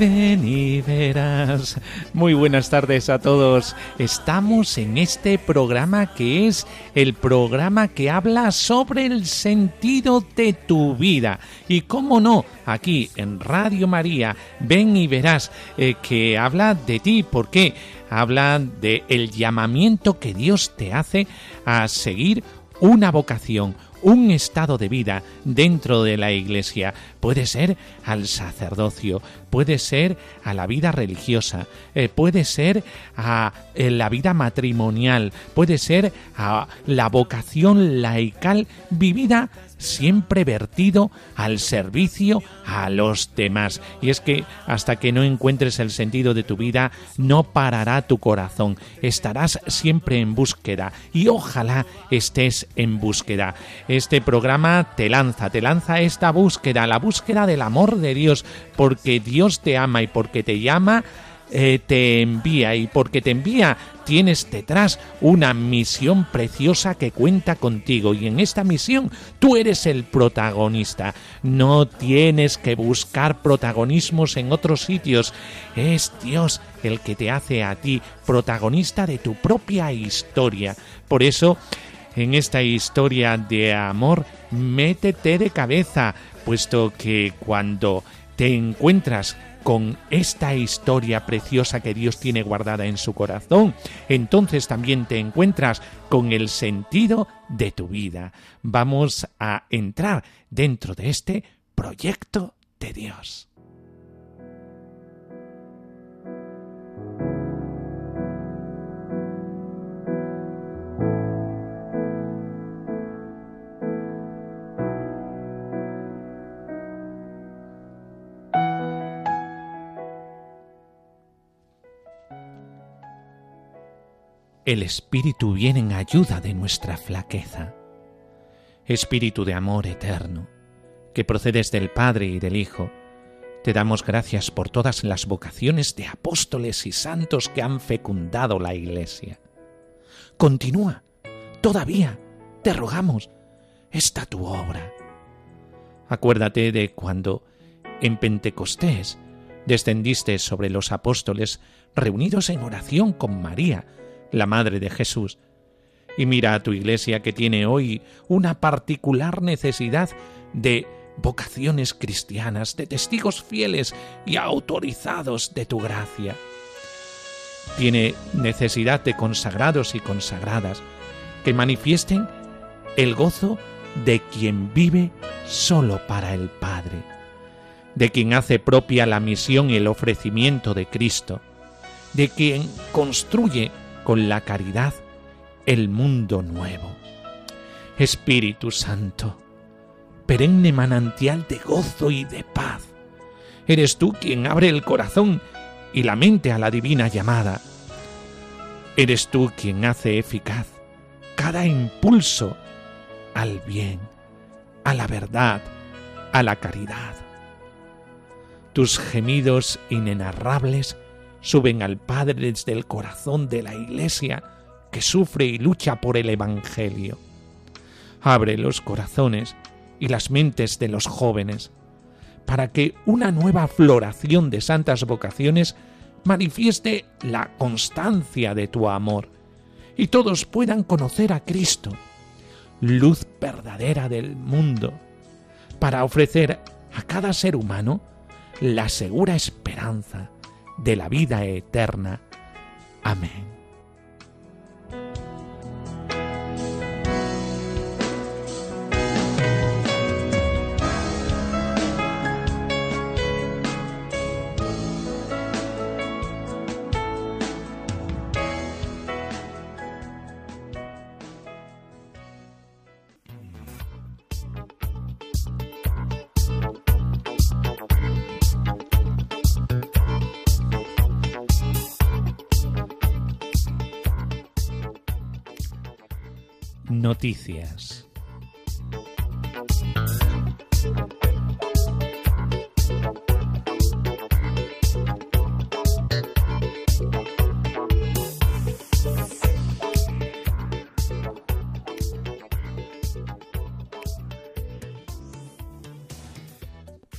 Ven y verás. Muy buenas tardes a todos. Estamos en este programa que es el programa que habla sobre el sentido de tu vida. Y cómo no, aquí en Radio María, ven y verás eh, que habla de ti. ¿Por qué? Habla de el llamamiento que Dios te hace a seguir una vocación, un estado de vida dentro de la iglesia. Puede ser al sacerdocio, puede ser a la vida religiosa, eh, puede ser a eh, la vida matrimonial, puede ser a la vocación laical vivida siempre vertido al servicio a los demás. Y es que hasta que no encuentres el sentido de tu vida, no parará tu corazón. Estarás siempre en búsqueda y ojalá estés en búsqueda. Este programa te lanza, te lanza esta búsqueda, la búsqueda del amor de Dios, porque Dios te ama y porque te llama eh, te envía y porque te envía tienes detrás una misión preciosa que cuenta contigo y en esta misión tú eres el protagonista. No tienes que buscar protagonismos en otros sitios. Es Dios el que te hace a ti protagonista de tu propia historia. Por eso, en esta historia de amor, métete de cabeza, puesto que cuando te encuentras con esta historia preciosa que Dios tiene guardada en su corazón, entonces también te encuentras con el sentido de tu vida. Vamos a entrar dentro de este proyecto de Dios. El Espíritu viene en ayuda de nuestra flaqueza. Espíritu de amor eterno, que procedes del Padre y del Hijo, te damos gracias por todas las vocaciones de apóstoles y santos que han fecundado la Iglesia. Continúa, todavía, te rogamos, esta tu obra. Acuérdate de cuando, en Pentecostés, descendiste sobre los apóstoles reunidos en oración con María, la Madre de Jesús. Y mira a tu iglesia que tiene hoy una particular necesidad de vocaciones cristianas, de testigos fieles y autorizados de tu gracia. Tiene necesidad de consagrados y consagradas que manifiesten el gozo de quien vive solo para el Padre, de quien hace propia la misión y el ofrecimiento de Cristo, de quien construye con la caridad el mundo nuevo. Espíritu Santo, perenne manantial de gozo y de paz, eres tú quien abre el corazón y la mente a la divina llamada. Eres tú quien hace eficaz cada impulso al bien, a la verdad, a la caridad. Tus gemidos inenarrables suben al Padre desde el corazón de la Iglesia que sufre y lucha por el Evangelio. Abre los corazones y las mentes de los jóvenes para que una nueva floración de santas vocaciones manifieste la constancia de tu amor y todos puedan conocer a Cristo, luz verdadera del mundo, para ofrecer a cada ser humano la segura esperanza de la vida eterna. Amén. Noticias.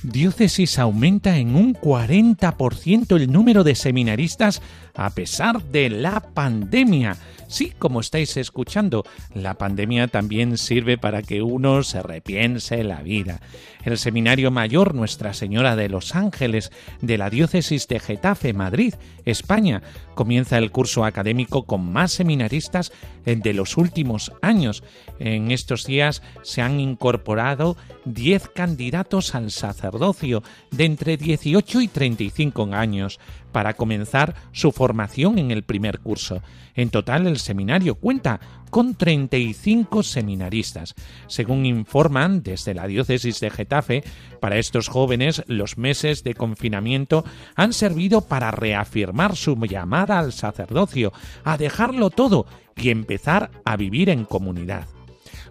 Diócesis aumenta en un 40% el número de seminaristas a pesar de la pandemia. Sí, como estáis escuchando, la pandemia también sirve para que uno se repiense la vida. El Seminario Mayor Nuestra Señora de los Ángeles de la Diócesis de Getafe, Madrid, España, comienza el curso académico con más seminaristas de los últimos años. En estos días se han incorporado 10 candidatos al sacerdocio de entre 18 y 35 años para comenzar su formación en el primer curso. En total, el seminario cuenta con 35 seminaristas. Según informan desde la diócesis de Getafe, para estos jóvenes los meses de confinamiento han servido para reafirmar su llamada al sacerdocio, a dejarlo todo y empezar a vivir en comunidad.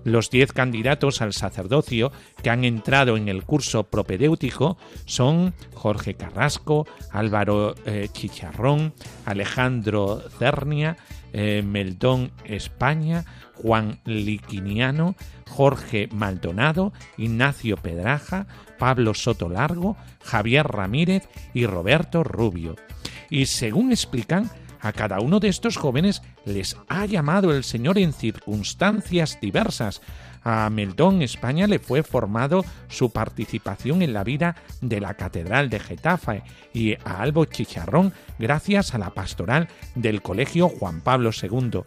Los diez candidatos al sacerdocio que han entrado en el curso propedéutico son Jorge Carrasco, Álvaro eh, Chicharrón, Alejandro Cernia, eh, Meldón España, Juan Liquiniano, Jorge Maldonado, Ignacio Pedraja, Pablo Soto Largo, Javier Ramírez y Roberto Rubio. Y según explican, a cada uno de estos jóvenes les ha llamado el Señor en circunstancias diversas. A Meldón, España, le fue formado su participación en la vida de la Catedral de Getafe y a Albo Chicharrón gracias a la pastoral del Colegio Juan Pablo II.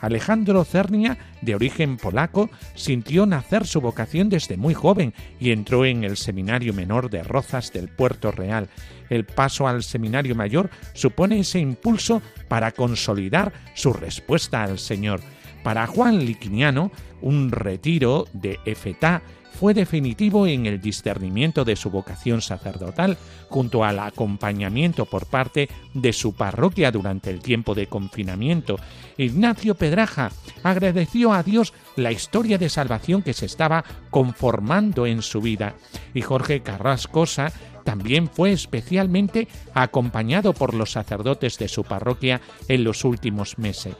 Alejandro Cernia, de origen polaco, sintió nacer su vocación desde muy joven y entró en el Seminario Menor de Rozas del Puerto Real. El paso al Seminario Mayor supone ese impulso para consolidar su respuesta al Señor. Para Juan Liquiniano, un retiro de Efetá fue definitivo en el discernimiento de su vocación sacerdotal, junto al acompañamiento por parte de su parroquia durante el tiempo de confinamiento. Ignacio Pedraja agradeció a Dios la historia de salvación que se estaba conformando en su vida, y Jorge Carrascosa también fue especialmente acompañado por los sacerdotes de su parroquia en los últimos meses.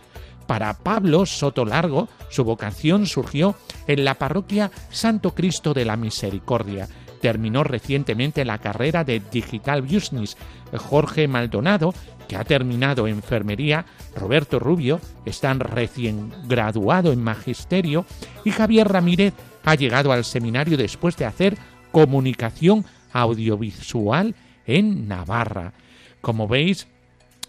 Para Pablo Soto Largo, su vocación surgió en la parroquia Santo Cristo de la Misericordia. Terminó recientemente la carrera de Digital Business. Jorge Maldonado, que ha terminado enfermería, Roberto Rubio, están recién graduado en magisterio y Javier Ramírez ha llegado al seminario después de hacer comunicación audiovisual en Navarra. Como veis,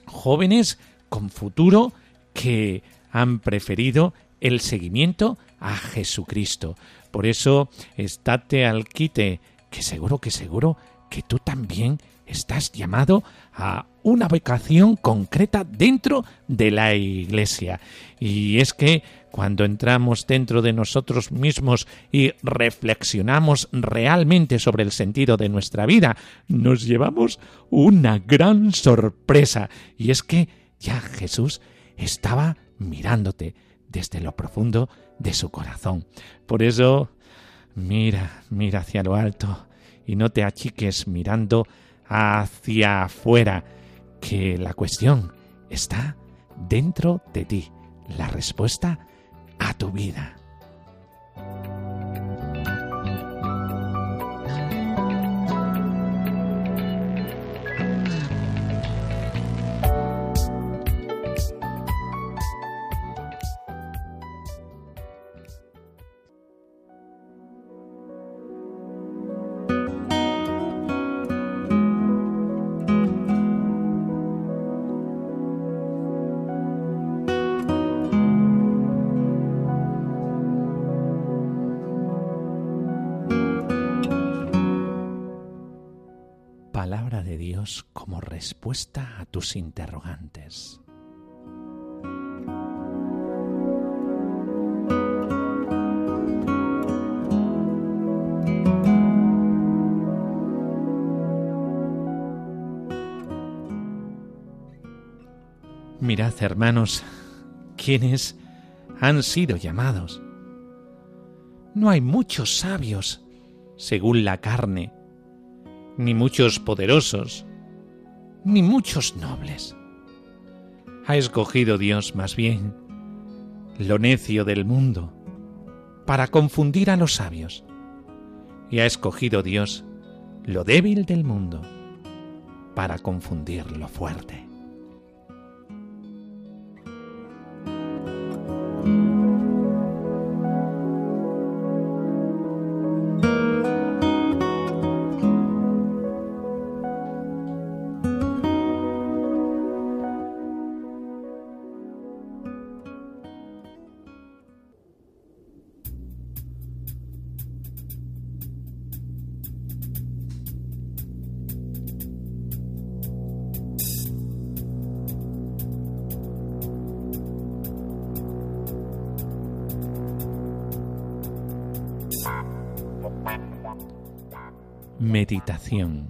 jóvenes con futuro que han preferido el seguimiento a Jesucristo. Por eso, estate al quite, que seguro que seguro que tú también estás llamado a una vocación concreta dentro de la Iglesia. Y es que cuando entramos dentro de nosotros mismos y reflexionamos realmente sobre el sentido de nuestra vida, nos llevamos una gran sorpresa. Y es que ya Jesús estaba mirándote desde lo profundo de su corazón. Por eso, mira, mira hacia lo alto y no te achiques mirando hacia afuera, que la cuestión está dentro de ti, la respuesta a tu vida. Respuesta a tus interrogantes. Mirad, hermanos, quienes han sido llamados no hay muchos sabios, según la carne, ni muchos poderosos, ni muchos nobles. Ha escogido Dios más bien lo necio del mundo para confundir a los sabios, y ha escogido Dios lo débil del mundo para confundir lo fuerte. Meditación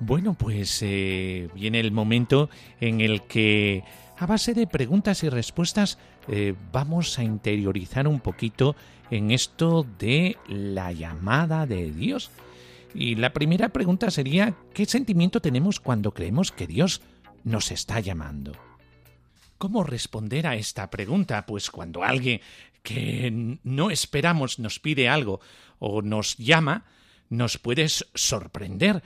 Bueno, pues eh, viene el momento en el que a base de preguntas y respuestas eh, vamos a interiorizar un poquito en esto de la llamada de Dios. Y la primera pregunta sería, ¿qué sentimiento tenemos cuando creemos que Dios nos está llamando? ¿Cómo responder a esta pregunta? Pues cuando alguien que no esperamos nos pide algo o nos llama, nos puede sorprender.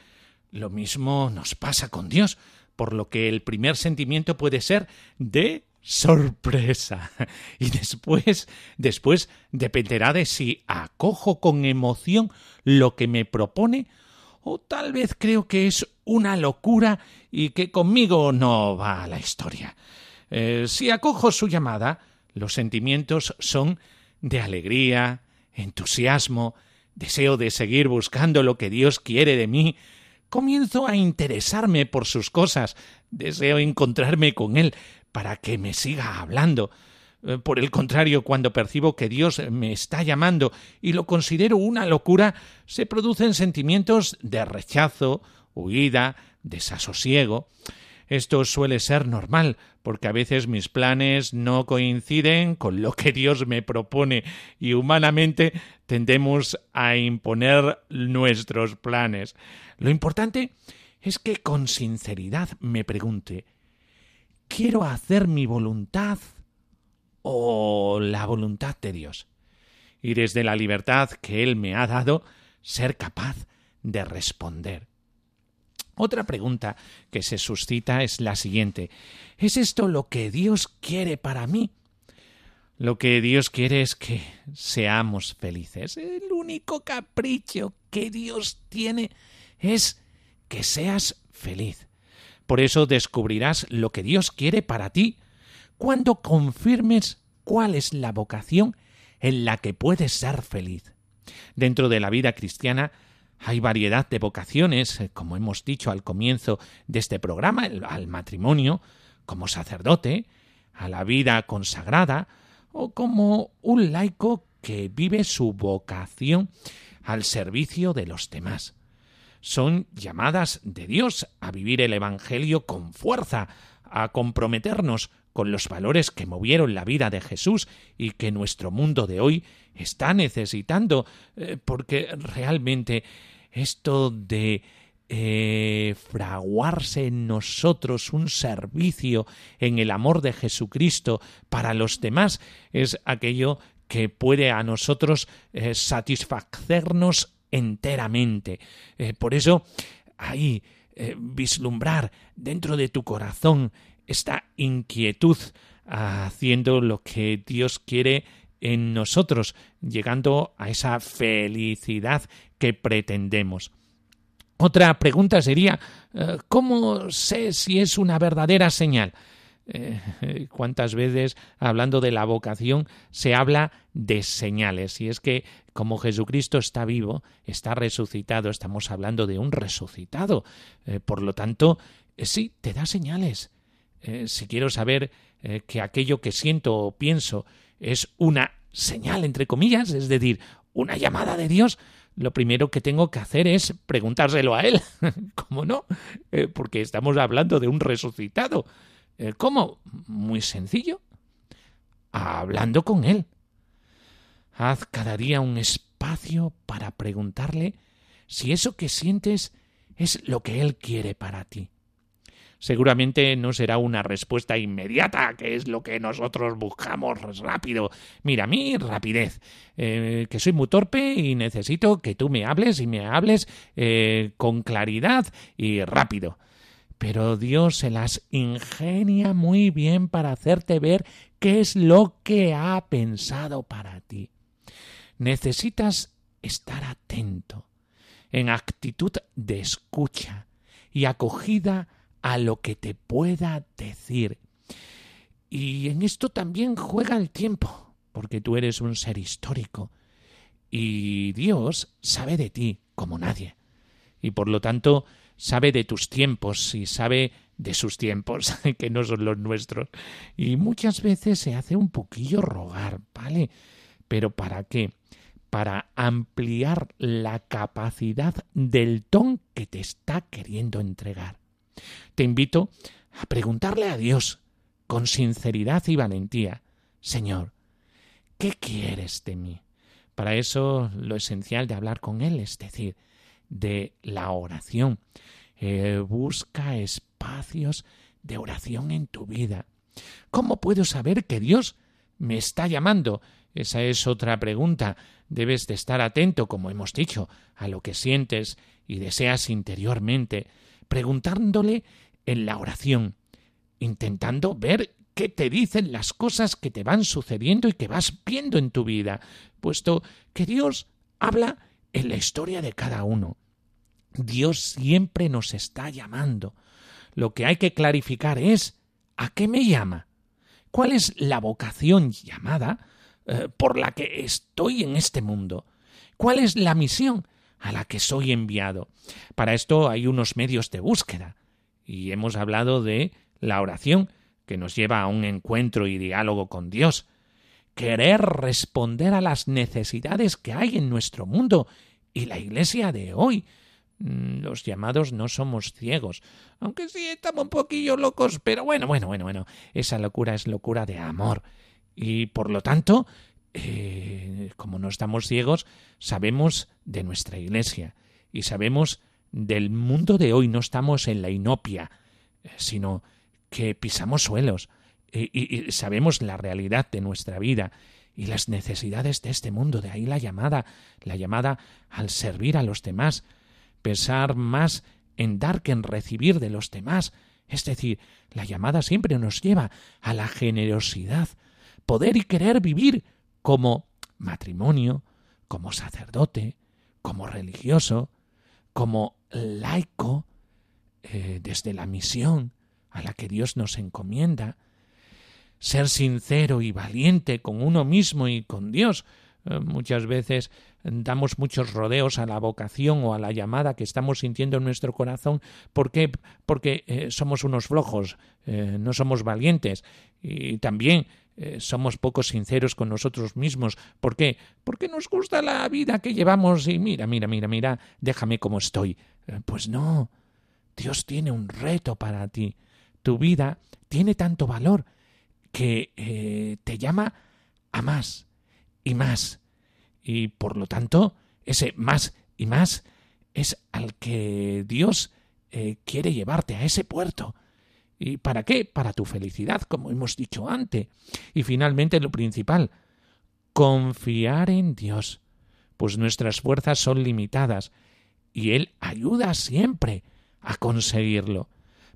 Lo mismo nos pasa con Dios, por lo que el primer sentimiento puede ser de sorpresa. Y después, después dependerá de si acojo con emoción lo que me propone o tal vez creo que es una locura y que conmigo no va la historia. Eh, si acojo su llamada, los sentimientos son de alegría, entusiasmo, deseo de seguir buscando lo que Dios quiere de mí, comienzo a interesarme por sus cosas, deseo encontrarme con Él, para que me siga hablando. Eh, por el contrario, cuando percibo que Dios me está llamando y lo considero una locura, se producen sentimientos de rechazo, huida, desasosiego. Esto suele ser normal, porque a veces mis planes no coinciden con lo que Dios me propone y humanamente tendemos a imponer nuestros planes. Lo importante es que con sinceridad me pregunte ¿Quiero hacer mi voluntad o la voluntad de Dios? Y desde la libertad que Él me ha dado, ser capaz de responder. Otra pregunta que se suscita es la siguiente. ¿Es esto lo que Dios quiere para mí? Lo que Dios quiere es que seamos felices. El único capricho que Dios tiene es que seas feliz. Por eso descubrirás lo que Dios quiere para ti cuando confirmes cuál es la vocación en la que puedes ser feliz. Dentro de la vida cristiana hay variedad de vocaciones, eh, como hemos dicho al comienzo de este programa, al matrimonio, como sacerdote, a la vida consagrada, o como un laico que vive su vocación al servicio de los demás son llamadas de Dios a vivir el Evangelio con fuerza, a comprometernos con los valores que movieron la vida de Jesús y que nuestro mundo de hoy está necesitando, eh, porque realmente esto de eh, fraguarse en nosotros un servicio en el amor de Jesucristo para los demás es aquello que puede a nosotros eh, satisfacernos enteramente. Eh, por eso, ahí, eh, vislumbrar dentro de tu corazón esta inquietud haciendo lo que Dios quiere en nosotros, llegando a esa felicidad que pretendemos. Otra pregunta sería eh, ¿cómo sé si es una verdadera señal? Eh, cuántas veces hablando de la vocación se habla de señales. Y es que como Jesucristo está vivo, está resucitado, estamos hablando de un resucitado. Eh, por lo tanto, eh, sí, te da señales. si quiero saber que aquello que siento o pienso es una señal, entre comillas, es decir, una llamada de Dios, lo primero que tengo que hacer es preguntárselo a Él. ¿Cómo no? Porque estamos hablando de un resucitado. ¿Cómo? Muy sencillo. Hablando con Él. Haz cada día un espacio para preguntarle si eso que sientes es lo que Él quiere para ti seguramente no será una respuesta inmediata, que es lo que nosotros buscamos rápido. Mira, mí rapidez, eh, que soy muy torpe y necesito que tú me hables y me hables eh, con claridad y rápido. Pero Dios se las ingenia muy bien para hacerte ver qué es lo que ha pensado para ti. Necesitas estar atento, en actitud de escucha y acogida a lo que te pueda decir. Y en esto también juega el tiempo, porque tú eres un ser histórico y Dios sabe de ti como nadie. Y por lo tanto sabe de tus tiempos y sabe de sus tiempos, que no son los nuestros. Y muchas veces se hace un poquillo rogar, ¿vale? Pero ¿para qué? Para ampliar la capacidad del ton que te está queriendo entregar. Te invito a preguntarle a Dios con sinceridad y valentía, Señor, ¿qué quieres de mí? Para eso lo esencial de hablar con Él, es decir, de la oración. Eh, busca espacios de oración en tu vida. ¿Cómo puedo saber que Dios me está llamando? Esa es otra pregunta. Debes de estar atento, como hemos dicho, a lo que sientes y deseas interiormente preguntándole en la oración, intentando ver qué te dicen las cosas que te van sucediendo y que vas viendo en tu vida, puesto que Dios habla en la historia de cada uno. Dios siempre nos está llamando. Lo que hay que clarificar es ¿a qué me llama? ¿Cuál es la vocación llamada eh, por la que estoy en este mundo? ¿Cuál es la misión a la que soy enviado. Para esto hay unos medios de búsqueda, y hemos hablado de la oración, que nos lleva a un encuentro y diálogo con Dios, querer responder a las necesidades que hay en nuestro mundo y la Iglesia de hoy. Mm, los llamados no somos ciegos, aunque sí estamos un poquillo locos, pero bueno, bueno, bueno, bueno, esa locura es locura de amor. Y por lo tanto, eh, como no estamos ciegos, sabemos de nuestra Iglesia y sabemos del mundo de hoy. No estamos en la inopia, eh, sino que pisamos suelos y, sabemos la realidad de nuestra vida y las necesidades de este mundo. De ahí la llamada, la llamada al servir a los demás, pensar más en dar que en recibir de los demás. Es decir, la llamada siempre nos lleva a la generosidad, poder y querer vivir como matrimonio, como sacerdote, como religioso, como laico, eh, desde la misión a la que Dios nos encomienda, ser sincero y valiente con uno mismo y con Dios. Eh, muchas veces damos muchos rodeos a la vocación o a la llamada que estamos sintiendo en nuestro corazón. ¿Por qué? Porque eh, somos unos flojos, no somos valientes. Y también eh, somos poco sinceros con nosotros mismos. ¿Por qué? Porque nos gusta la vida que llevamos y mira, mira, mira, mira, déjame como estoy. Eh, pues no, Dios tiene un reto para ti. Tu vida tiene tanto valor que eh, te llama a más y más. Y por lo tanto, ese más y más es al que Dios quiere llevarte a ese puerto ¿Y para qué? Para tu felicidad, como hemos dicho antes. Y finalmente lo principal, confiar en Dios, pues nuestras fuerzas son limitadas y Él ayuda siempre a conseguirlo.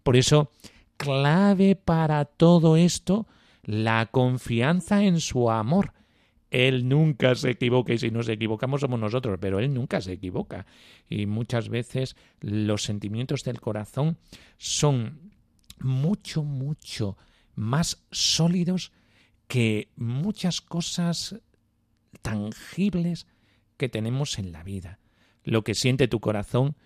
Por eso, clave para todo esto, la confianza en su amor. Él nunca se equivoca y si nos equivocamos somos nosotros, pero Él nunca se equivoca. Y muchas veces los sentimientos del corazón son mucho, mucho más sólidos que muchas cosas tangibles que tenemos en la vida. Lo que siente tu corazón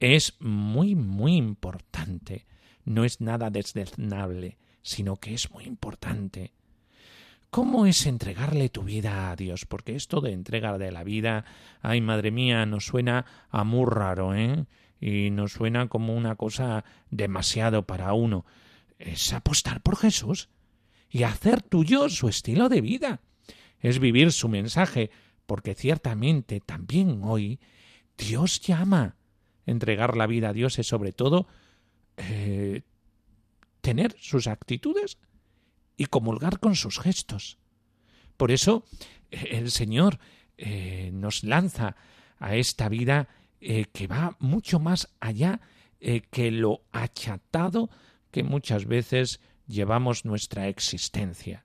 es muy, muy importante. No es nada desdeznable, sino que es muy importante. ¿Cómo es entregarle tu vida a Dios? Porque esto de entregar de la vida, ay madre mía, nos suena a muy raro, ¿eh? Y nos suena como una cosa demasiado para uno. Es apostar por Jesús y hacer tuyo su estilo de vida. Es vivir su mensaje, porque ciertamente también hoy Dios llama. Entregar la vida a Dios es sobre todo eh, tener sus actitudes y comulgar con sus gestos. Por eso eh, el Señor eh, nos lanza a esta vida eh, que va mucho más allá que lo achatado que muchas veces llevamos nuestra existencia.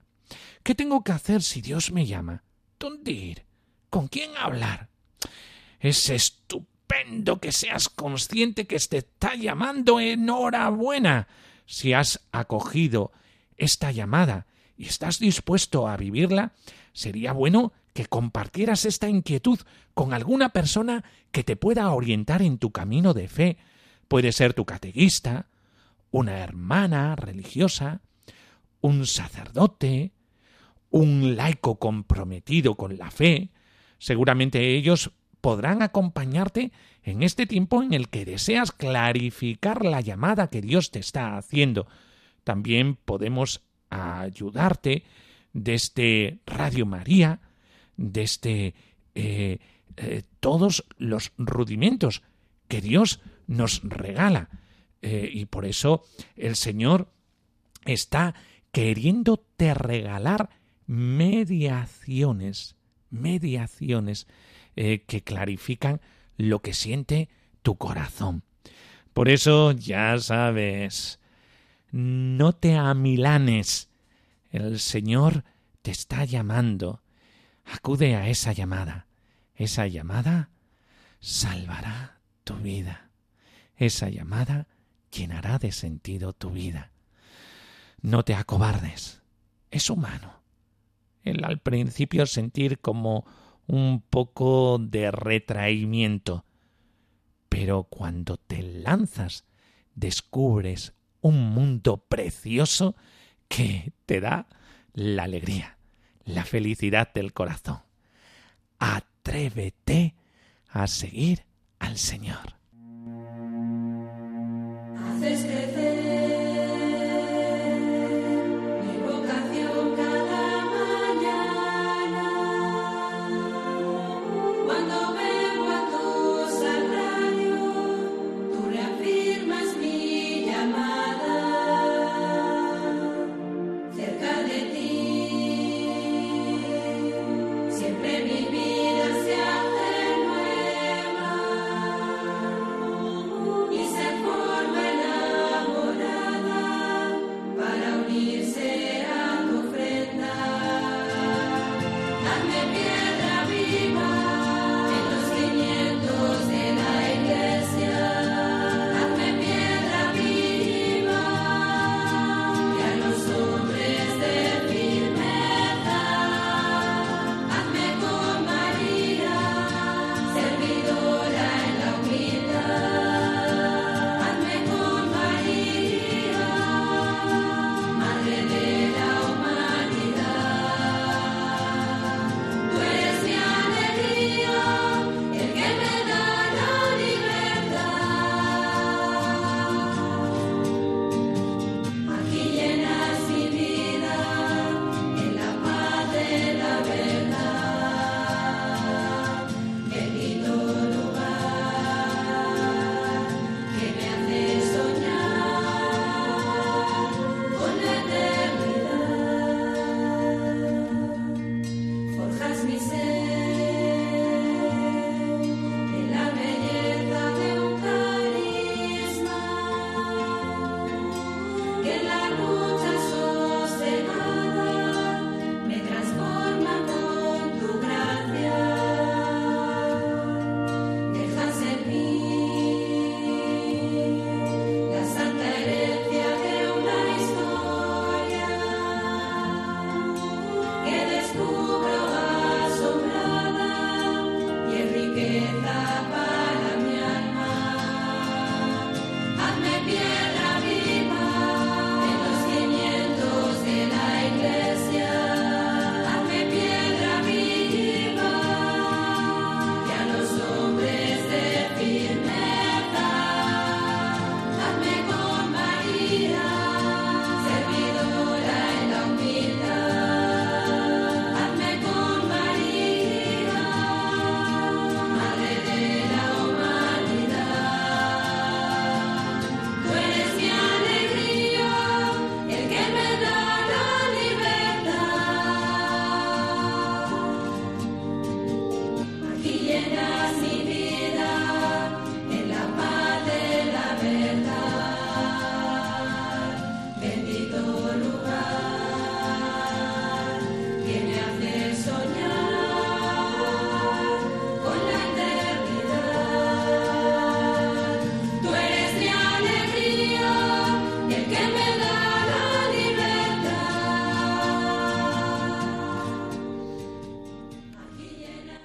¿Qué tengo que hacer si Dios me llama? ¿Dónde ir? ¿Con quién hablar? Es estupendo que seas consciente que te está llamando. Enhorabuena. Si has acogido esta llamada y estás dispuesto a vivirla, sería bueno que compartieras esta inquietud con alguna persona que te pueda orientar en tu camino de fe. Puede ser tu catequista, una hermana religiosa, un sacerdote, un laico comprometido con la fe. Seguramente ellos podrán acompañarte en este tiempo en el que deseas clarificar la llamada que Dios te está haciendo también podemos ayudarte desde Radio María, desde eh, eh, todos los rudimentos que Dios nos regala. Eh, y por eso el Señor está queriéndote regalar mediaciones, mediaciones que clarifican lo que siente tu corazón. Por eso ya sabes, no te amilanes. El Señor te está llamando. Acude a esa llamada. Esa llamada salvará tu vida. Esa llamada llenará de sentido tu vida. No te acobardes. Es humano. El al principio sentir como un poco de retraimiento. Pero cuando te lanzas, descubres un mundo precioso que te da la alegría, la felicidad del corazón. Atrévete a seguir al Señor.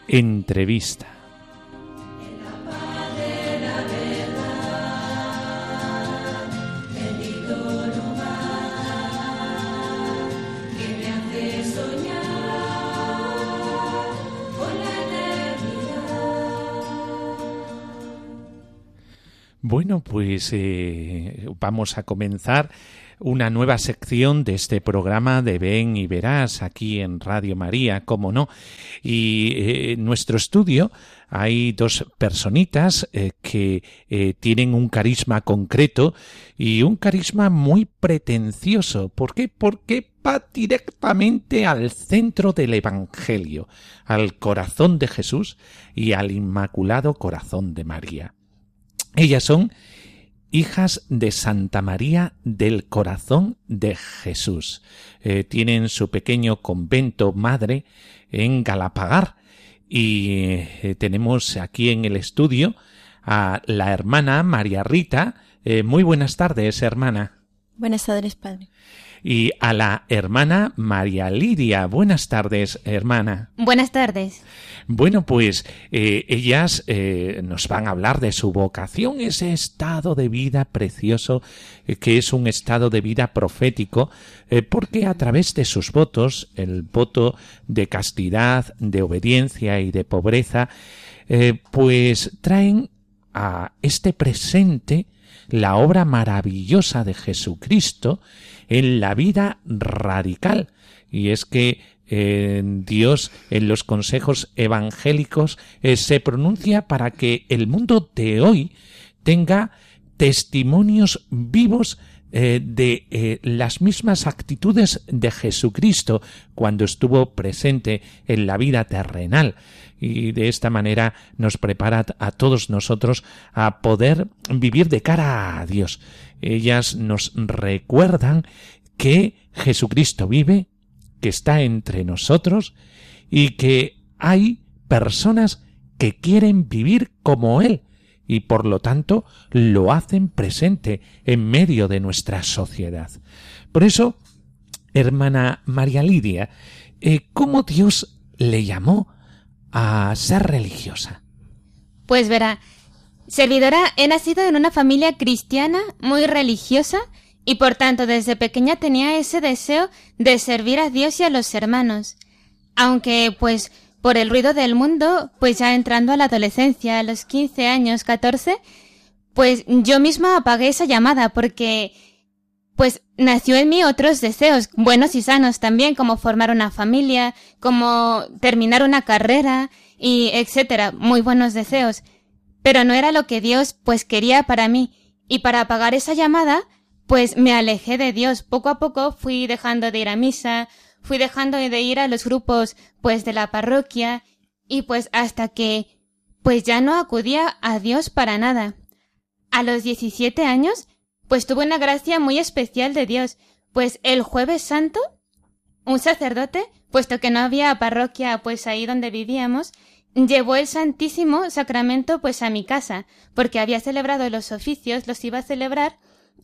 Entrevista. Bueno, pues eh, vamos a comenzar una nueva sección de este programa de Ven y Verás aquí en Radio María, como no. Y eh, en nuestro estudio hay dos personitas eh, que tienen un carisma concreto y un carisma muy pretencioso. ¿Por qué? Porque va directamente al centro del Evangelio, al corazón de Jesús y al Inmaculado Corazón de María. Ellas son hijas de Santa María del Corazón de Jesús. Eh, tienen su pequeño convento madre en Galapagar y eh, tenemos aquí en el estudio a la hermana María Rita. Eh, muy buenas tardes, hermana. Buenas tardes, padre y a la hermana María Lidia. Buenas tardes, hermana. Buenas tardes. Bueno, pues eh, ellas eh, nos van a hablar de su vocación, ese estado de vida precioso eh, que es un estado de vida profético, porque a través de sus votos, el voto de castidad, de obediencia y de pobreza, pues traen a este presente la obra maravillosa de Jesucristo en la vida radical. Y es que eh, Dios en los consejos evangélicos eh, se pronuncia para que el mundo de hoy tenga testimonios vivos eh, de las mismas actitudes de Jesucristo cuando estuvo presente en la vida terrenal y de esta manera nos prepara a todos nosotros a poder vivir de cara a Dios. Ellas nos recuerdan que Jesucristo vive, que está entre nosotros y que hay personas que quieren vivir como Él y por lo tanto lo hacen presente en medio de nuestra sociedad. Por eso, hermana María Lidia, eh, ¿cómo Dios le llamó a ser religiosa? Pues verá, servidora, he nacido en una familia cristiana muy religiosa y por tanto desde pequeña tenía ese deseo de servir a Dios y a los hermanos. Aunque, pues, por el ruido del mundo, pues ya entrando a la adolescencia, a los 15 años, 14, pues yo misma apagué esa llamada porque, pues, nació en mí otros deseos, buenos y sanos también, como formar una familia, como terminar una carrera, y etcétera, muy buenos deseos. Pero no era lo que Dios, pues, quería para mí, y para apagar esa llamada, pues me alejé de Dios. Poco a poco fui dejando de ir a misa, fui dejando de ir a los grupos, pues, de la parroquia, y pues hasta que, pues ya no acudía a Dios para nada. A los 17 años pues tuve una gracia muy especial de Dios, pues el jueves santo, un sacerdote, puesto que no había parroquia pues ahí donde vivíamos, llevó el Santísimo Sacramento pues a mi casa, porque había celebrado los oficios, los iba a celebrar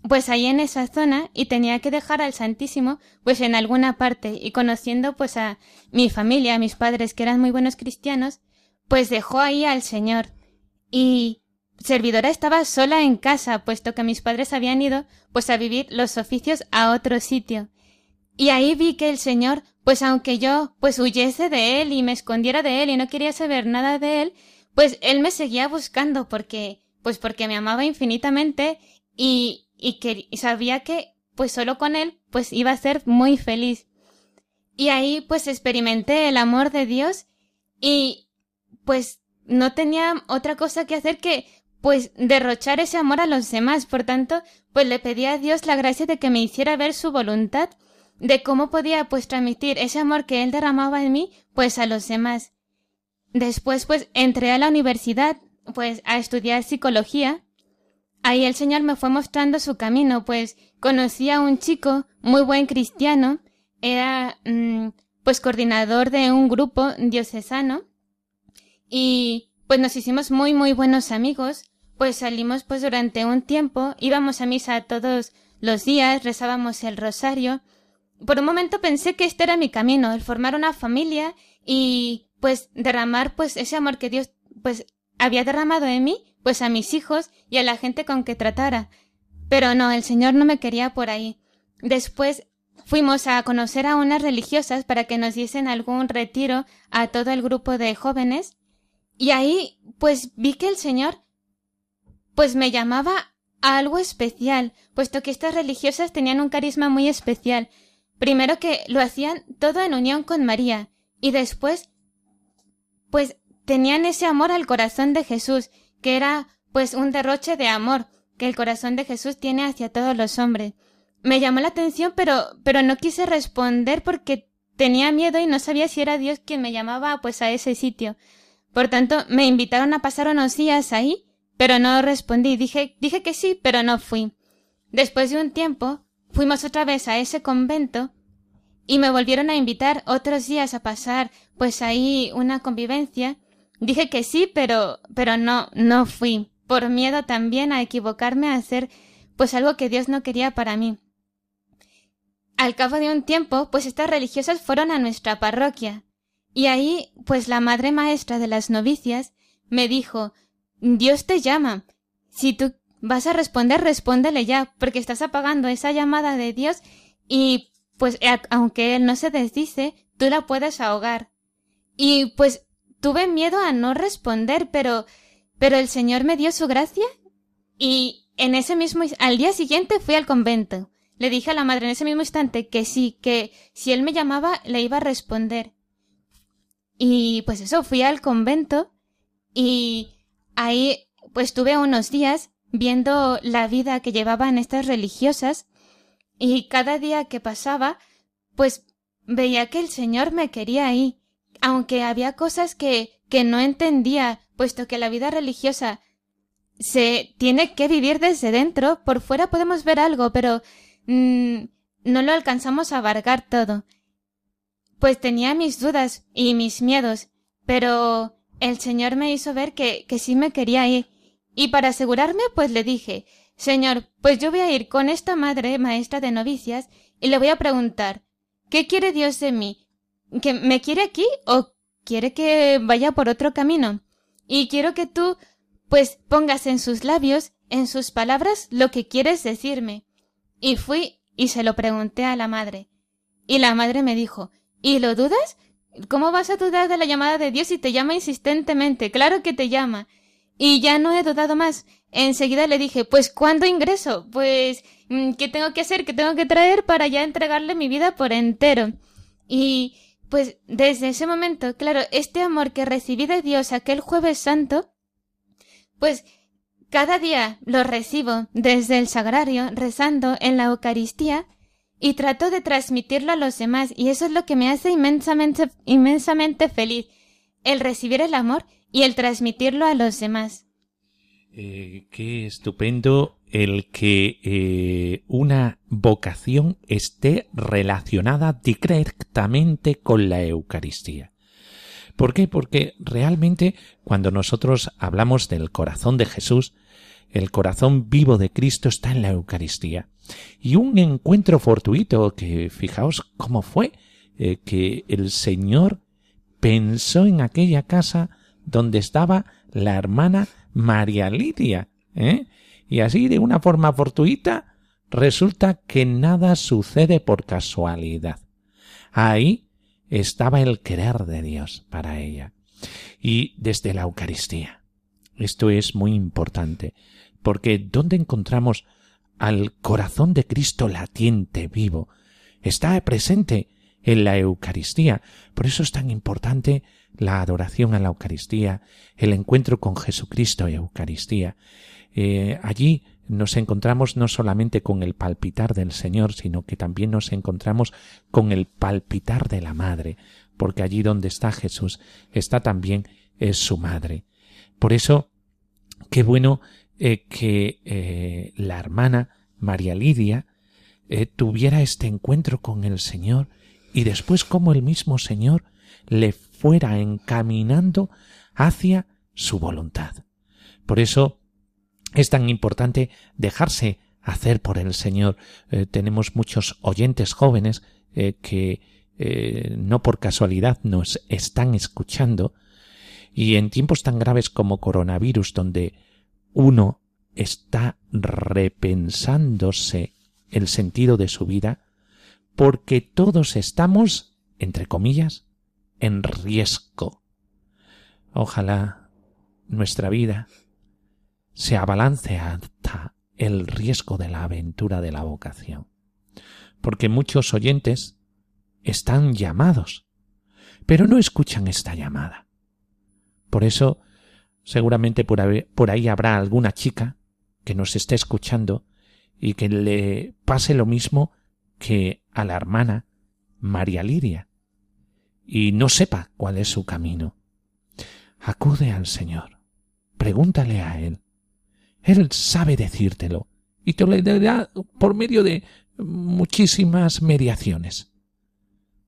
pues ahí en esa zona y tenía que dejar al Santísimo pues en alguna parte y conociendo pues a mi familia, a mis padres que eran muy buenos cristianos, pues dejó ahí al Señor. Y servidora estaba sola en casa, puesto que mis padres habían ido pues a vivir los oficios a otro sitio. Y ahí vi que el Señor, pues aunque yo pues huyese de él y me escondiera de él y no quería saber nada de él, pues él me seguía buscando porque pues porque me amaba infinitamente y y que sabía que pues solo con él pues iba a ser muy feliz. Y ahí pues experimenté el amor de Dios y pues no tenía otra cosa que hacer que pues derrochar ese amor a los demás. Por tanto, pues le pedí a Dios la gracia de que me hiciera ver su voluntad, de cómo podía pues transmitir ese amor que él derramaba en mí, pues a los demás. Después pues entré a la universidad, pues a estudiar psicología. Ahí el Señor me fue mostrando su camino, pues conocí a un chico muy buen cristiano, era mm, pues coordinador de un grupo diocesano y pues nos hicimos muy muy buenos amigos pues salimos pues durante un tiempo, íbamos a misa todos los días, rezábamos el rosario. Por un momento pensé que este era mi camino, el formar una familia y pues derramar pues ese amor que Dios pues había derramado en mí, pues a mis hijos y a la gente con que tratara. Pero no, el Señor no me quería por ahí. Después fuimos a conocer a unas religiosas para que nos diesen algún retiro a todo el grupo de jóvenes y ahí pues vi que el Señor pues me llamaba a algo especial, puesto que estas religiosas tenían un carisma muy especial. Primero que lo hacían todo en unión con María y después pues tenían ese amor al corazón de Jesús, que era pues un derroche de amor que el corazón de Jesús tiene hacia todos los hombres. Me llamó la atención, pero pero no quise responder porque tenía miedo y no sabía si era Dios quien me llamaba pues a ese sitio. Por tanto, me invitaron a pasar unos días ahí, pero no respondí. Dije, dije que sí, pero no fui. Después de un tiempo, fuimos otra vez a ese convento y me volvieron a invitar otros días a pasar pues ahí una convivencia. Dije que sí, pero pero no no fui, por miedo también a equivocarme a hacer pues algo que Dios no quería para mí. Al cabo de un tiempo, pues estas religiosas fueron a nuestra parroquia y ahí, pues la madre maestra de las novicias me dijo Dios te llama. Si tú vas a responder, respóndele ya, porque estás apagando esa llamada de Dios y pues aunque él no se desdice, tú la puedes ahogar. Y pues tuve miedo a no responder, pero pero el Señor me dio su gracia y en ese mismo al día siguiente fui al convento. Le dije a la madre en ese mismo instante que sí, que si él me llamaba le iba a responder. Y pues eso, fui al convento y ahí pues tuve unos días viendo la vida que llevaban estas religiosas y cada día que pasaba pues veía que el Señor me quería ahí, aunque había cosas que, que no entendía, puesto que la vida religiosa se tiene que vivir desde dentro, por fuera podemos ver algo, pero mm, no lo alcanzamos a abarcar todo pues tenía mis dudas y mis miedos, pero el Señor me hizo ver que, que sí me quería ir. Y para asegurarme, pues le dije, Señor, pues yo voy a ir con esta madre maestra de novicias y le voy a preguntar, ¿qué quiere Dios de mí? ¿Que me quiere aquí o quiere que vaya por otro camino? Y quiero que tú, pues pongas en sus labios, en sus palabras, lo que quieres decirme. Y fui y se lo pregunté a la madre. Y la madre me dijo, ¿Y lo dudas? ¿Cómo vas a dudar de la llamada de Dios si te llama insistentemente? Claro que te llama. Y ya no he dudado más. Enseguida le dije, pues ¿cuándo ingreso? Pues mm, ¿qué tengo que hacer? ¿Qué tengo que traer para ya entregarle mi vida por entero? Y pues desde ese momento, claro, este amor que recibí de Dios aquel jueves santo, pues cada día lo recibo desde el sagrario, rezando en la Eucaristía, y trato de transmitirlo a los demás y eso es lo que me hace inmensamente, inmensamente feliz, el recibir el amor y el transmitirlo a los demás. Eh, qué estupendo el que eh, una vocación esté relacionada directamente con la Eucaristía. ¿Por qué? Porque realmente cuando nosotros hablamos del corazón de Jesús, el corazón vivo de Cristo está en la Eucaristía. Y un encuentro fortuito que fijaos cómo fue eh, que el Señor pensó en aquella casa donde estaba la hermana María Lidia. ¿eh? Y así, de una forma fortuita, resulta que nada sucede por casualidad. Ahí estaba el querer de Dios para ella. Y desde la Eucaristía. Esto es muy importante, porque ¿dónde encontramos al corazón de Cristo latiente vivo. Está presente en la Eucaristía. Por eso es tan importante la adoración a la Eucaristía, el encuentro con Jesucristo y Eucaristía. Eh, allí nos encontramos no solamente con el palpitar del Señor, sino que también nos encontramos con el palpitar de la Madre, porque allí donde está Jesús está también es su Madre. Por eso, qué bueno eh, que eh, la hermana María Lidia eh, tuviera este encuentro con el Señor y después como el mismo Señor le fuera encaminando hacia su voluntad. Por eso es tan importante dejarse hacer por el Señor. tenemos muchos oyentes jóvenes que eh, no por casualidad nos están escuchando, y en tiempos tan graves como coronavirus, donde uno está repensándose el sentido de su vida, porque todos estamos, entre comillas, en riesgo. Ojalá nuestra vida se abalance hasta el riesgo de la aventura de la vocación. Porque muchos oyentes están llamados, pero no escuchan esta llamada. Por eso, seguramente por, ahí habrá alguna chica que nos esté escuchando y que le pase lo mismo que a la hermana María Lidia y no sepa cuál es su camino. Acude al Señor, pregúntale a Él. Él sabe decírtelo y te lo dará por medio de muchísimas mediaciones.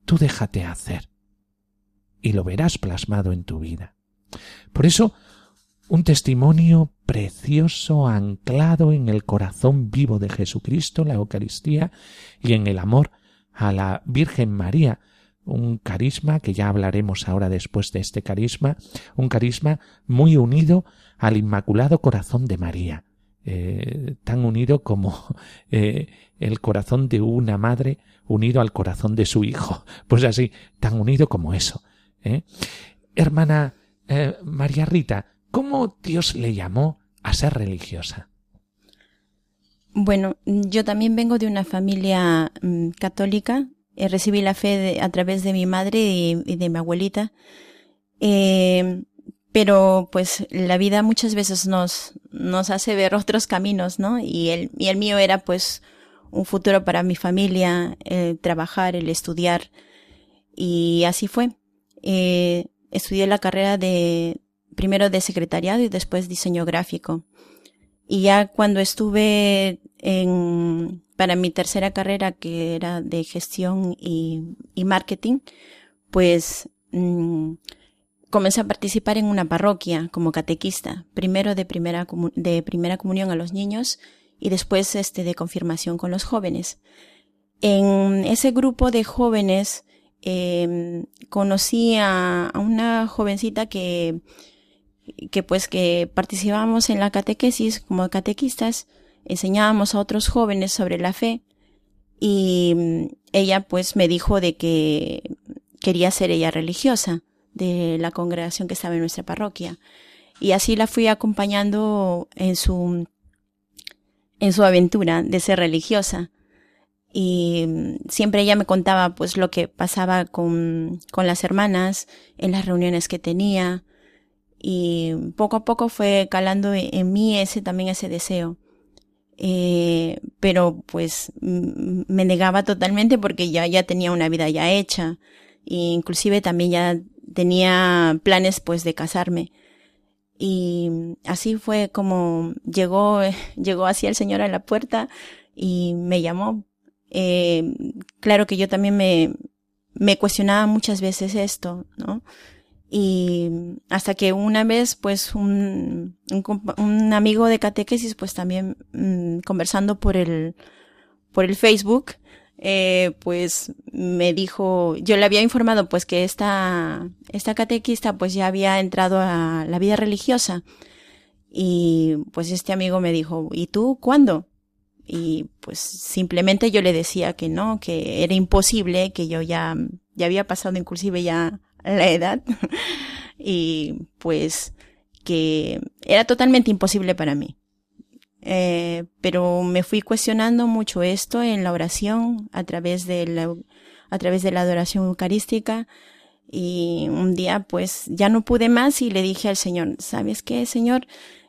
Tú déjate hacer y lo verás plasmado en tu vida. Por eso, un testimonio precioso anclado en el corazón vivo de Jesucristo, la Eucaristía, y en el amor a la Virgen María, un carisma que ya hablaremos ahora después de este carisma, un carisma muy unido al Inmaculado Corazón de María, eh, tan unido como eh, el corazón de una madre unido al corazón de su hijo, pues así, tan unido como eso. ¿eh? Hermana María Rita, ¿cómo Dios le llamó a ser religiosa? Bueno, yo también vengo de una familia mm, católica. Eh, recibí la fe a través de mi madre y, de mi abuelita. Eh, pero pues la vida muchas veces nos, nos hace ver otros caminos, ¿no? Y el, mío era pues un futuro para mi familia, el trabajar, el estudiar. Y así fue. Eh, estudié la carrera de, primero de secretariado y después diseño gráfico. Y ya cuando estuve en, para mi tercera carrera, que era de gestión y, marketing, pues mm, comencé a participar en una parroquia como catequista, primero de primera, de primera comunión a los niños y después este de confirmación con los jóvenes. En ese grupo de jóvenes eh, conocí a, a, una jovencita que que pues que participábamos en la catequesis como catequistas, enseñábamos a otros jóvenes sobre la fe y mm, ella pues me dijo de que quería ser ella religiosa de la congregación que estaba en nuestra parroquia. Y así la fui acompañando en su en su aventura de ser religiosa. Y mm, siempre ella me contaba pues lo que pasaba con, con las hermanas en las reuniones que tenía. Y poco a poco fue calando en mí ese también ese deseo. Eh, pero pues me negaba totalmente porque ya, ya tenía una vida ya hecha. E inclusive también ya tenía planes pues de casarme. Y así fue como llegó llegó así el señor a la puerta y me llamó. Eh, claro que yo también me me cuestionaba muchas veces esto no y hasta que una vez, pues, un, un, amigo de catequesis, pues también mm, conversando por el, por el Facebook, eh, pues me dijo, yo le había informado pues que esta, esta catequista pues ya había entrado a la vida religiosa. Y pues este amigo me dijo, ¿y tú cuándo? Y pues simplemente yo le decía que no, que era imposible, que yo ya, ya había pasado inclusive ya la edad y pues que era totalmente imposible para mí. Eh, pero me fui cuestionando mucho esto en la oración a través de la, a través de la adoración eucarística y un día pues ya no pude más y le dije al Señor, ¿sabes qué, Señor?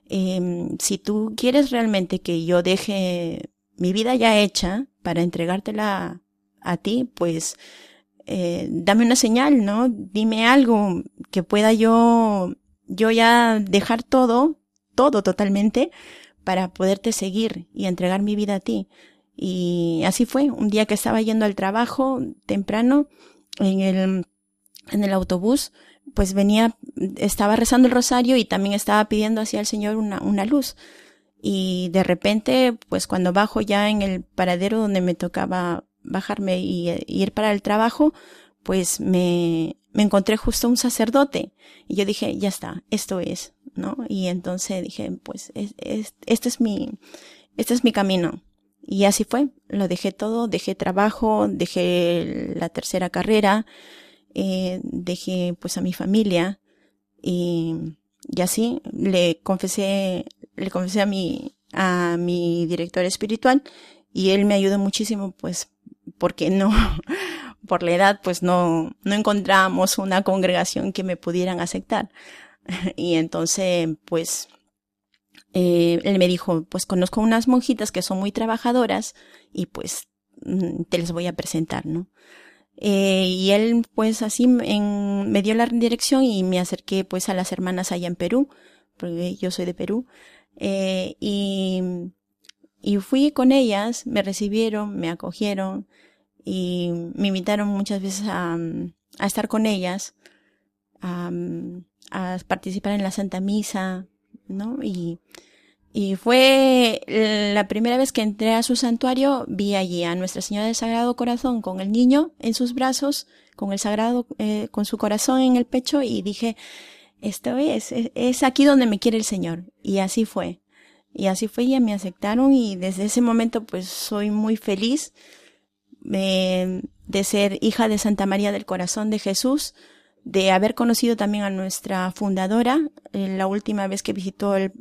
Eh, si tú quieres realmente que yo deje mi vida ya hecha para entregártela a ti, pues eh, dame una señal, ¿no? Dime algo que pueda yo, yo ya dejar todo, todo totalmente, para poderte seguir y entregar mi vida a ti. Y así fue, un día que estaba yendo al trabajo temprano, en el, en el autobús, pues venía, estaba rezando el rosario y también estaba pidiendo hacia el Señor una, una luz. Y de repente, pues cuando bajo ya en el paradero donde me tocaba bajarme y, ir para el trabajo, pues me, me encontré justo un sacerdote y yo dije, ya está, esto es, ¿no? Y entonces dije, pues es, este es mi, este es mi camino. Y así fue, lo dejé todo, dejé trabajo, dejé la tercera carrera, eh, dejé pues a mi familia y, y así le confesé, le confesé a mi, a mi director espiritual y él me ayudó muchísimo pues porque no, por la edad pues no, no encontrábamos una congregación que me pudieran aceptar. Y entonces pues eh, él me dijo, pues conozco unas monjitas que son muy trabajadoras y pues mm, te les voy a presentar, ¿no? Eh, y él pues así me dio la dirección y me acerqué pues a las hermanas allá en Perú, porque yo soy de Perú, eh, y, y fui con ellas, me recibieron, me acogieron y me invitaron muchas veces a, a estar con ellas, a, a participar en la Santa Misa, ¿no? Y, y fue la primera vez que entré a su santuario, vi allí a Nuestra Señora del Sagrado Corazón con el niño en sus brazos, con el sagrado, eh, con su corazón en el pecho y dije, esto es, es, aquí donde me quiere el Señor. Y así fue. Y así fue, ya me aceptaron y desde ese momento pues soy muy feliz de, ser hija de Santa María del Corazón de Jesús, de haber conocido también a nuestra fundadora eh, la última vez que visitó el,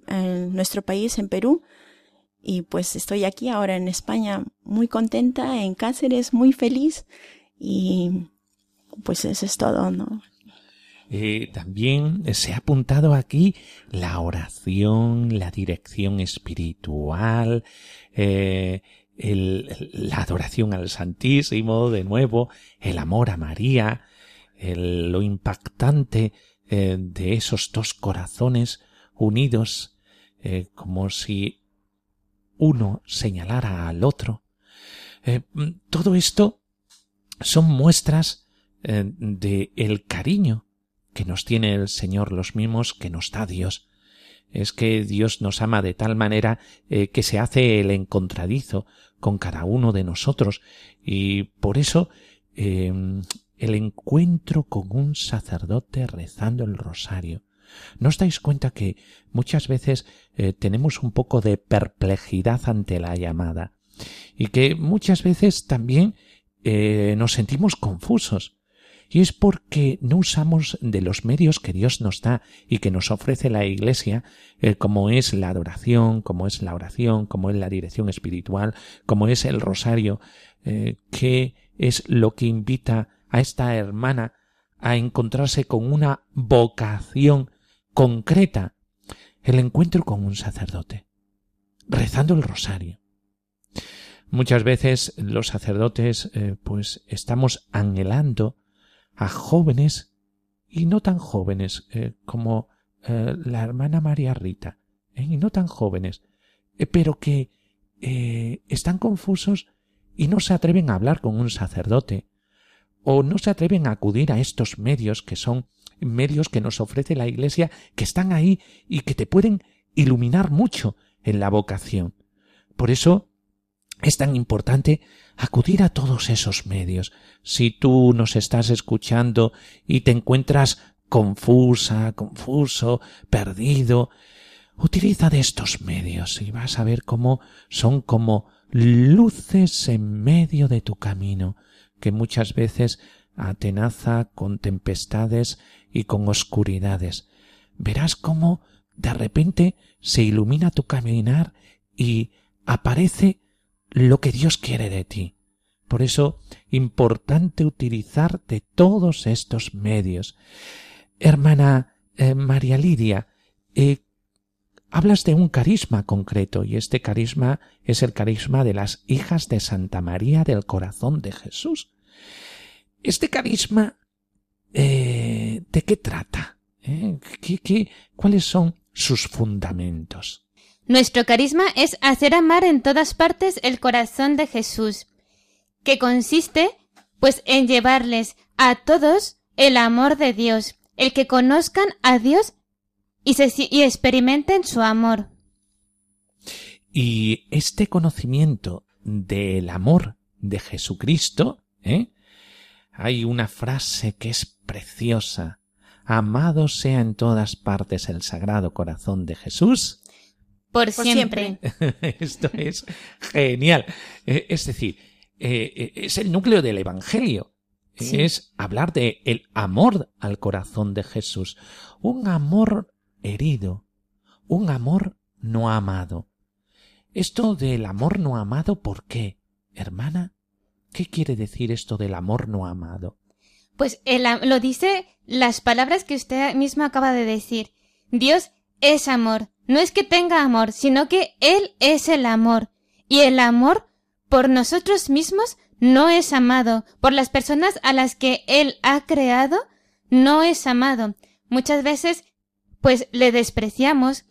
nuestro país en Perú. Y pues estoy aquí ahora en España muy contenta, en Cáceres muy feliz y pues eso es todo, ¿no? Eh, también se ha apuntado aquí la oración, la dirección espiritual, eh, el, la adoración al Santísimo, de nuevo, el amor a María, lo impactante eh, de esos dos corazones unidos eh, como si uno señalara al otro. Eh, todo esto son muestras de el cariño que nos tiene el Señor, los mismos que nos da Dios. Es que Dios nos ama de tal manera que se hace el encontradizo con cada uno de nosotros y por eso el encuentro con un sacerdote rezando el rosario. ¿No os dais cuenta que muchas veces eh, tenemos un poco de perplejidad ante la llamada? Y que muchas veces también eh, nos sentimos confusos. Y es porque no usamos de los medios que Dios nos da y que nos ofrece la Iglesia, eh, como es la adoración, como es la oración, como es la dirección espiritual, como es el rosario, que es lo que invita a esta hermana a encontrarse con una vocación concreta, el encuentro con un sacerdote, rezando el rosario. Muchas veces los sacerdotes eh, pues estamos anhelando a jóvenes y no tan jóvenes eh, como eh, la hermana María Rita, y no tan jóvenes, pero que están confusos y no se atreven a hablar con un sacerdote, o no se atreven a acudir a estos medios que son medios que nos ofrece la Iglesia, que están ahí y que te pueden iluminar mucho en la vocación. Por eso es tan importante acudir a todos esos medios. Si tú nos estás escuchando y te encuentras confusa, confuso, perdido, utiliza de estos medios y vas a ver cómo son como luces en medio de tu camino que muchas veces atenaza con tempestades y con oscuridades. Verás cómo de repente se ilumina tu caminar y aparece lo que Dios quiere de ti. Por eso, importante utilizar de todos estos medios. Hermana eh, María Lidia, eh, hablas de un carisma concreto y este carisma es el carisma de las hijas de Santa María del Corazón de Jesús. Este carisma, eh, ¿de qué trata? ¿Eh? ¿Qué, cuáles son sus fundamentos? Nuestro carisma es hacer amar en todas partes el corazón de Jesús, que consiste, pues, en llevarles a todos el amor de Dios, el que conozcan a Dios y, y experimenten su amor. Y este conocimiento del amor de Jesucristo, ¿eh? hay una frase que es preciosa. Amado sea en todas partes el Sagrado Corazón de Jesús. Por, siempre. Esto es genial. Eh, es decir, eh, eh, es el núcleo del Evangelio. Es hablar de el amor al corazón de Jesús. Un amor herido. Un amor no amado. Esto del amor no amado, ¿por qué? Hermana, ¿qué quiere decir esto del amor no amado? Pues lo dice las palabras que usted mismo acaba de decir. Dios es amor. No es que tenga amor, sino que Él es el amor. Y el amor por nosotros mismos no es amado. Por las personas a las que Él ha creado, no es amado. Muchas veces, pues le despreciamos,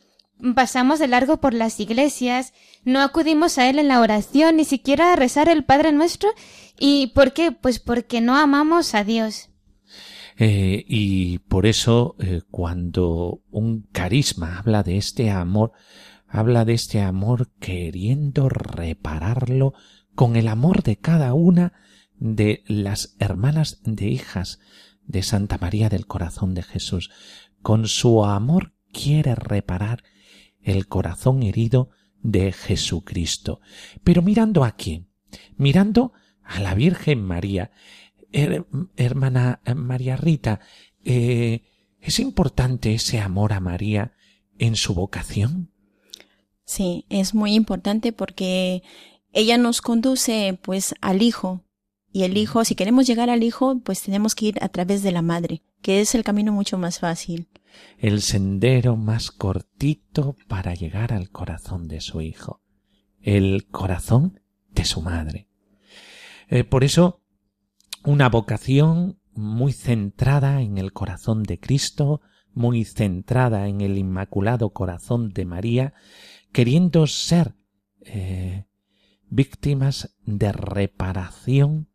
pasamos de largo por las iglesias, no acudimos a Él en la oración, ni siquiera a rezar el Padre Nuestro. ¿Y por qué? Pues porque no amamos a Dios. Eh, y por eso eh, cuando un carisma habla de este amor, habla de este amor queriendo repararlo con el amor de cada una de las hermanas de hijas de Santa María del Corazón de Jesús. Con su amor quiere reparar el corazón herido de Jesucristo. Pero mirando aquí, mirando a la Virgen María, hermana María Rita, eh, ¿es importante ese amor a María en su vocación? Sí, es muy importante porque ella nos conduce pues al Hijo. Y el Hijo, si queremos llegar al Hijo, pues tenemos que ir a través de la Madre, que es el camino mucho más fácil. El sendero más cortito para llegar al corazón de su Hijo. El corazón de su Madre. Eh, por eso una vocación muy centrada en el corazón de Cristo, muy centrada en el Inmaculado Corazón de María, queriendo ser eh, víctimas de reparación,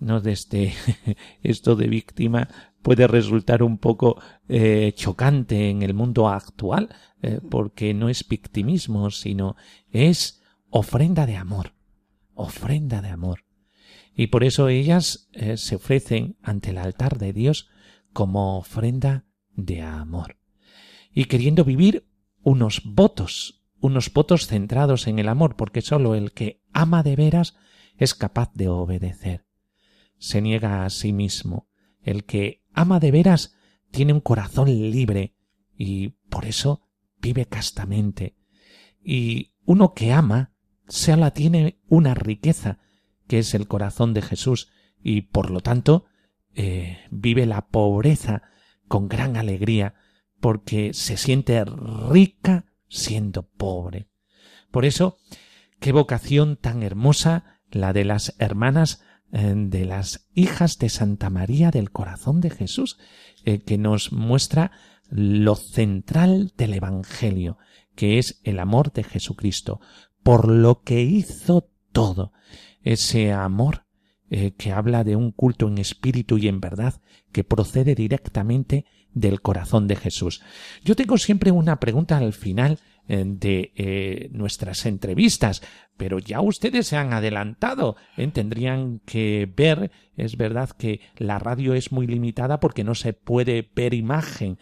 no desde esto de víctima puede resultar un poco eh, chocante en el mundo actual, eh, porque no es victimismo, sino es ofrenda de amor, ofrenda de amor y por eso ellas eh, se ofrecen ante el altar de Dios como ofrenda de amor. Y queriendo vivir unos votos, unos votos centrados en el amor, porque sólo el que ama de veras es capaz de obedecer. Se niega a sí mismo. El que ama de veras tiene un corazón libre y por eso vive castamente. Y uno que ama, sea la tiene una riqueza, que es el corazón de Jesús y por lo tanto eh, vive la pobreza con gran alegría porque se siente rica siendo pobre. Por eso, qué vocación tan hermosa la de las hermanas eh, de las hijas de Santa María del Corazón de Jesús, eh, que nos muestra lo central del Evangelio, que es el amor de Jesucristo, por lo que hizo todo ese amor eh, que habla de un culto en espíritu y en verdad que procede directamente del corazón de Jesús. Yo tengo siempre una pregunta al final eh, de eh, nuestras entrevistas, pero ya ustedes se han adelantado, tendrían que ver, es verdad que la radio es muy limitada porque no se puede ver imagen,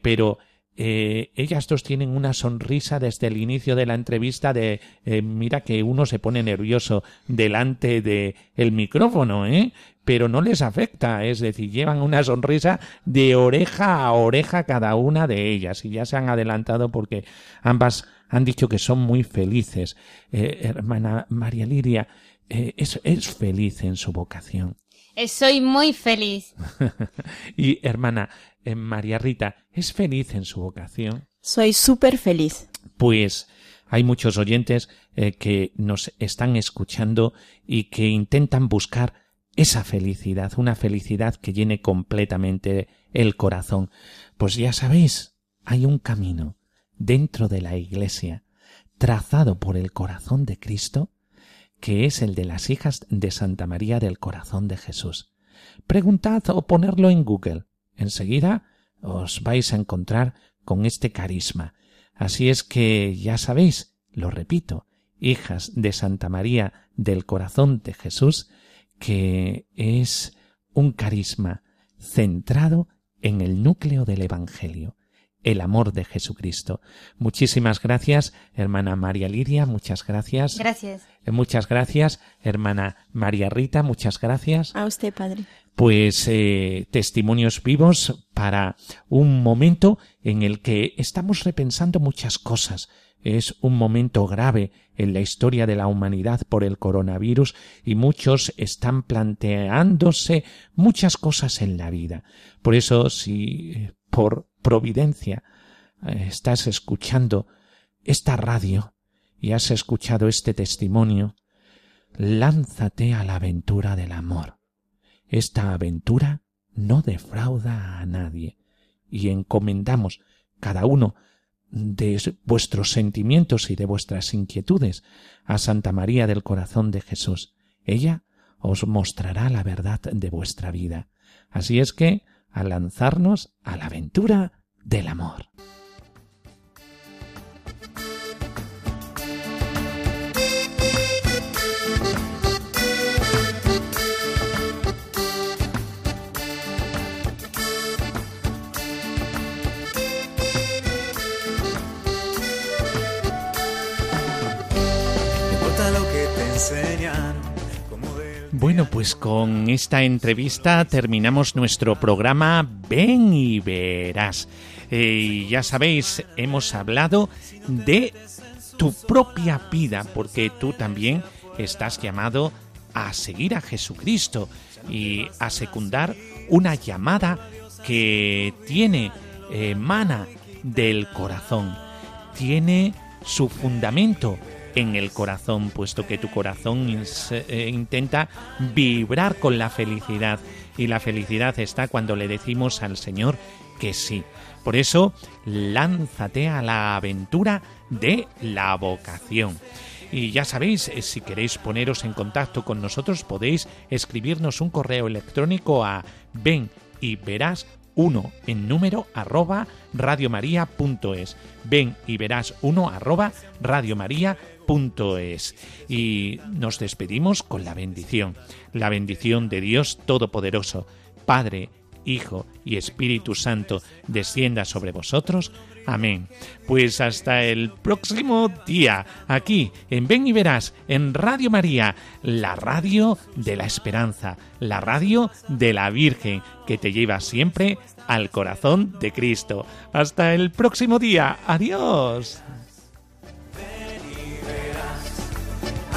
pero eh, ellas dos tienen una sonrisa desde el inicio de la entrevista de eh, mira que uno se pone nervioso delante de el micrófono, ¿eh? Pero no les afecta, es decir, llevan una sonrisa de oreja a oreja cada una de ellas y ya se han adelantado porque ambas han dicho que son muy felices. Eh, hermana María Liria es, es feliz en su vocación. Soy muy feliz. y hermana, en María Rita es feliz en su vocación. Soy súper feliz. Pues hay muchos oyentes eh, que nos están escuchando y que intentan buscar esa felicidad, una felicidad que llene completamente el corazón. Pues ya sabéis, hay un camino dentro de la Iglesia, trazado por el corazón de Cristo, que es el de las hijas de Santa María del Corazón de Jesús. Preguntad o ponerlo en Google. Enseguida os vais a encontrar con este carisma. Así es que ya sabéis, lo repito, hijas de Santa María del Corazón de Jesús, que es un carisma centrado en el núcleo del Evangelio, el amor de Jesucristo. Muchísimas gracias, hermana María Lidia, muchas gracias. Gracias. Eh, Muchas gracias, hermana María Rita, muchas gracias. A usted, padre. Pues eh, testimonios vivos para un momento en el que estamos repensando muchas cosas. Es un momento grave en la historia de la humanidad por el coronavirus y muchos están planteándose muchas cosas en la vida. Por eso, si eh, por providencia eh, estás escuchando esta radio y has escuchado este testimonio, lánzate a la aventura del amor. Esta aventura no defrauda a nadie y encomendamos cada uno de vuestros sentimientos y de vuestras inquietudes a Santa María del Corazón de Jesús. Ella os mostrará la verdad de vuestra vida. Así es que, a lanzarnos a la aventura del amor. Bueno, pues con esta entrevista terminamos nuestro programa Ven y verás. Eh, ya sabéis, hemos hablado de tu propia vida, porque tú también estás llamado a seguir a Jesucristo y a secundar una llamada que tiene, emana del corazón, tiene su fundamento en el corazón, puesto que tu corazón eh, intenta vibrar con la felicidad y la felicidad está cuando le decimos al Señor que sí. Por eso, lánzate a la aventura de la vocación. Y ya sabéis, eh, si queréis poneros en contacto con nosotros, podéis escribirnos un correo electrónico a ven y verás uno en número arroba radiomaria.es. Ven y verás uno arroba radiomaria.es. Y nos despedimos con la bendición. La bendición de Dios Todopoderoso, Padre, Hijo y Espíritu Santo, descienda sobre vosotros. Amén. Pues hasta el próximo día, aquí en Ven y Verás, en Radio María, la radio de la esperanza, la radio de la Virgen, que te lleva siempre al corazón de Cristo. Hasta el próximo día. Adiós.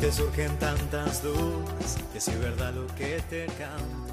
te surgen tantas dudas, que si es verdad lo que te canta.